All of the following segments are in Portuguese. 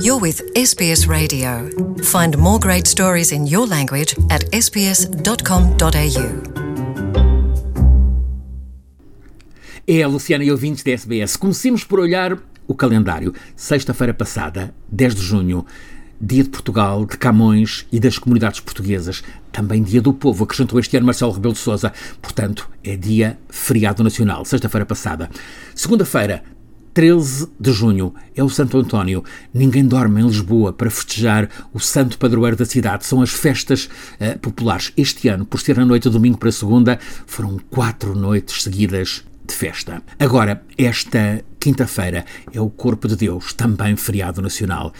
You're with SBS Radio. Find more great stories in your language at sbs.com.au. É a Luciana e ouvintes da SBS. Comecemos por olhar o calendário. Sexta-feira passada, 10 de junho, Dia de Portugal, de Camões e das comunidades portuguesas. Também Dia do Povo, acrescentou este ano Marcelo Rebelo de Sousa. Portanto, é dia feriado nacional, sexta-feira passada. Segunda-feira, 13 de junho é o Santo António. Ninguém dorme em Lisboa para festejar o santo padroeiro da cidade. São as festas uh, populares. Este ano, por ser a noite de domingo para segunda, foram quatro noites seguidas de festa. Agora, esta quinta-feira é o Corpo de Deus, também feriado nacional.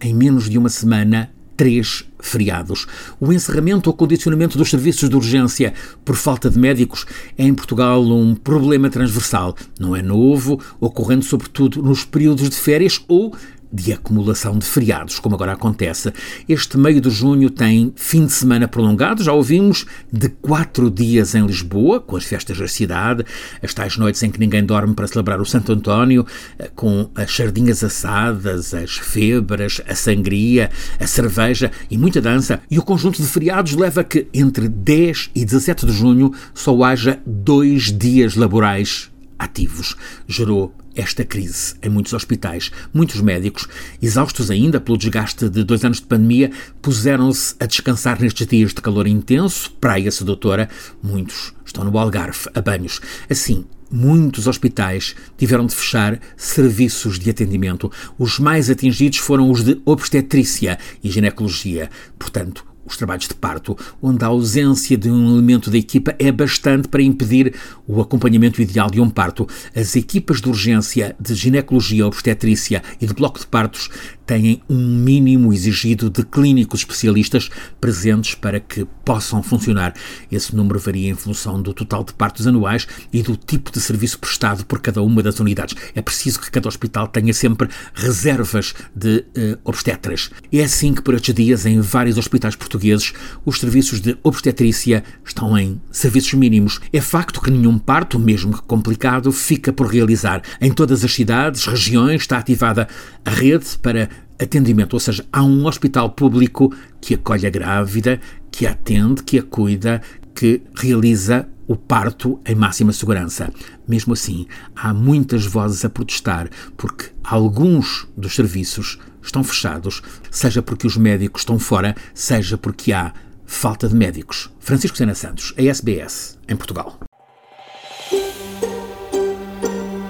Em menos de uma semana, três feriados. O encerramento ou condicionamento dos serviços de urgência por falta de médicos é em Portugal um problema transversal. Não é novo, ocorrendo sobretudo nos períodos de férias ou de acumulação de feriados, como agora acontece. Este meio de junho tem fim de semana prolongado, já ouvimos, de quatro dias em Lisboa, com as festas da cidade, as tais noites em que ninguém dorme para celebrar o Santo António, eh, com as sardinhas assadas, as febras, a sangria, a cerveja e muita dança. E o conjunto de feriados leva a que entre 10 e 17 de junho só haja dois dias laborais ativos. Gerou esta crise em muitos hospitais. Muitos médicos, exaustos ainda pelo desgaste de dois anos de pandemia, puseram-se a descansar nestes dias de calor intenso, praia sedutora. Muitos estão no Algarve, a banhos. Assim, muitos hospitais tiveram de fechar serviços de atendimento. Os mais atingidos foram os de obstetrícia e ginecologia. Portanto, os trabalhos de parto, onde a ausência de um elemento da equipa é bastante para impedir o acompanhamento ideal de um parto. As equipas de urgência de ginecologia, obstetrícia e de bloco de partos têm um mínimo exigido de clínicos especialistas presentes para que possam funcionar. Esse número varia em função do total de partos anuais e do tipo de serviço prestado por cada uma das unidades. É preciso que cada hospital tenha sempre reservas de uh, obstetras. É assim que por estes dias, em vários hospitais portugueses, os serviços de obstetrícia estão em serviços mínimos. É facto que nenhum parto, mesmo que complicado, fica por realizar. Em todas as cidades, regiões, está ativada a rede para atendimento, ou seja, há um hospital público que acolhe a grávida, que a atende, que a cuida, que realiza o parto em máxima segurança. Mesmo assim, há muitas vozes a protestar porque alguns dos serviços estão fechados, seja porque os médicos estão fora, seja porque há falta de médicos. Francisco Sena Santos, a SBS, em Portugal.